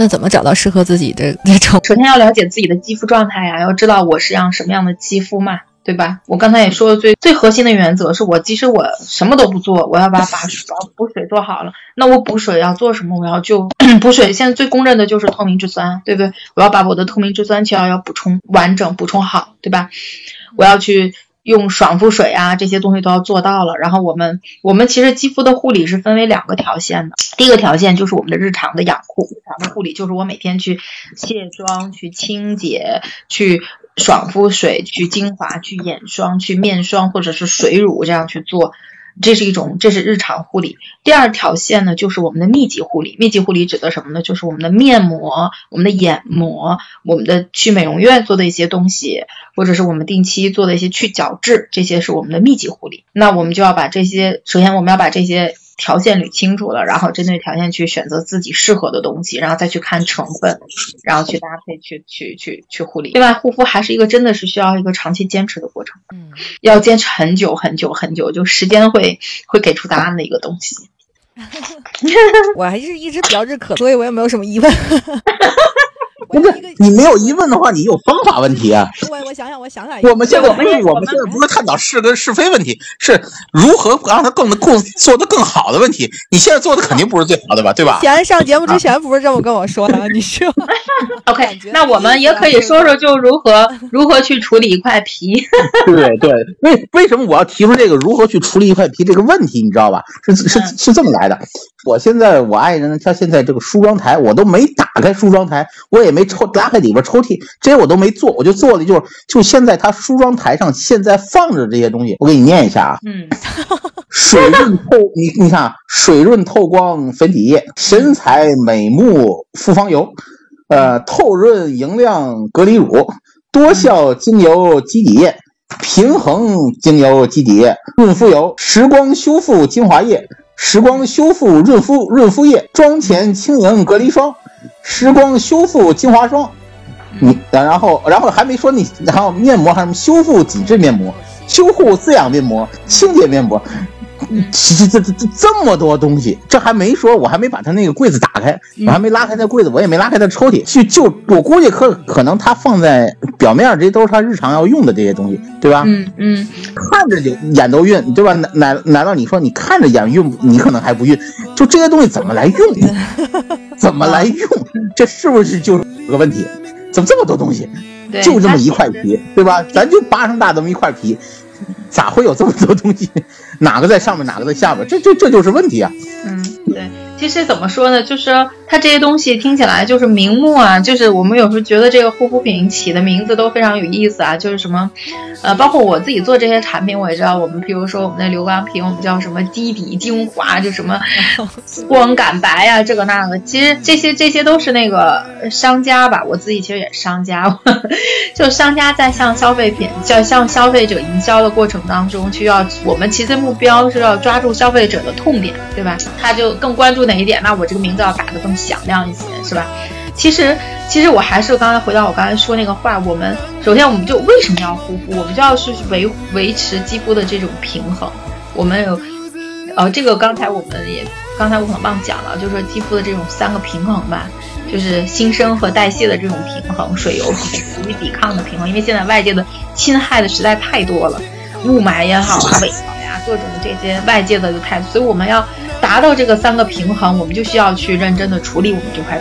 那怎么找到适合自己的那种？首先要了解自己的肌肤状态呀，要知道我是样什么样的肌肤嘛，对吧？我刚才也说了，最最核心的原则是我即使我什么都不做，我要把把补水做好了。那我补水要做什么？我要就 补水，现在最公认的就是透明质酸，对不对？我要把我的透明质酸需要要补充完整，补充好，对吧？我要去。用爽肤水啊，这些东西都要做到了。然后我们，我们其实肌肤的护理是分为两个条线的。第一个条线就是我们的日常的养护，日常的护理就是我每天去卸妆、去清洁、去爽肤水、去精华、去眼霜、去面霜或者是水乳这样去做。这是一种，这是日常护理。第二条线呢，就是我们的密集护理。密集护理指的什么呢？就是我们的面膜、我们的眼膜、我们的去美容院做的一些东西，或者是我们定期做的一些去角质，这些是我们的密集护理。那我们就要把这些，首先我们要把这些。条件捋清楚了，然后针对条件去选择自己适合的东西，然后再去看成分，然后去搭配，去去去去护理。另外，护肤还是一个真的是需要一个长期坚持的过程，嗯，要坚持很久很久很久，就时间会会给出答案的一个东西。我还是一直比较认可，所以我也没有什么疑问。不是你没有疑问的话，你有方法问题啊。我我想想，我想想。我们现在不是我们现在不是探讨是跟是非问题，是如何让它更更做的更好的问题。你现在做的肯定不是最好的吧，对吧？前上节目之前不是这么跟我说的，你说。OK，那我们也可以说说，就如何如何去处理一块皮。对对，为为什么我要提出这个如何去处理一块皮这个问题，你知道吧？是是是这么来的。我现在我爱人他现在这个梳妆台，我都没打开梳妆台，我也没抽拉开里边抽屉，这些我都没做，我就做的就是就现在他梳妆台上现在放着这些东西，我给你念一下啊，嗯，水润透，你你看，水润透光粉底液，神采美目复方油，呃，透润莹亮隔离乳，多效精油肌底液，平衡精油基底液，润肤油，时光修复精华液。时光修复润肤润肤液，妆前轻盈隔离霜，时光修复精华霜，你然后然后还没说你，然后面膜还什么修复紧致面膜，修护滋养面膜，清洁面膜。这这这这这么多东西，这还没说，我还没把他那个柜子打开，我还没拉开那柜子，我也没拉开那抽屉，就就我估计可可能他放在表面，这些都是他日常要用的这些东西，对吧？嗯嗯，看着就眼都晕，对吧？难难难道你说你看着眼晕，你可能还不晕？就这些东西怎么来用？怎么来用？这是不是就是个问题？怎么这么多东西？就这么一块皮，对吧？咱就巴掌大这么一块皮。咋会有这么多东西？哪个在上面，哪个在下边？这这这就是问题啊！嗯，对。其实怎么说呢，就是它这些东西听起来就是名目啊，就是我们有时候觉得这个护肤品起的名字都非常有意思啊，就是什么，呃，包括我自己做这些产品，我也知道，我们比如说我们的流光瓶，我们叫什么基底精华，就什么 光感白啊，这个那个，其实这些这些都是那个商家吧，我自己其实也是商家，就商家在向消费品，叫向消费者营销的过程当中，需要我们其实目标是要抓住消费者的痛点，对吧？他就更关注。哪一点？那我这个名字要打得更响亮一些，是吧？其实，其实我还是刚才回到我刚才说那个话，我们首先我们就为什么要护肤？我们就要去维维持肌肤的这种平衡。我们有，呃，这个刚才我们也刚才我可能忘讲了，就是说肌肤的这种三个平衡吧，就是新生和代谢的这种平衡，水油足以抵抗的平衡。因为现在外界的侵害的实在太多了，雾霾也好 啊，尾毛呀，各种这些外界的就太，所以我们要。达到这个三个平衡，我们就需要去认真的处理我们这块。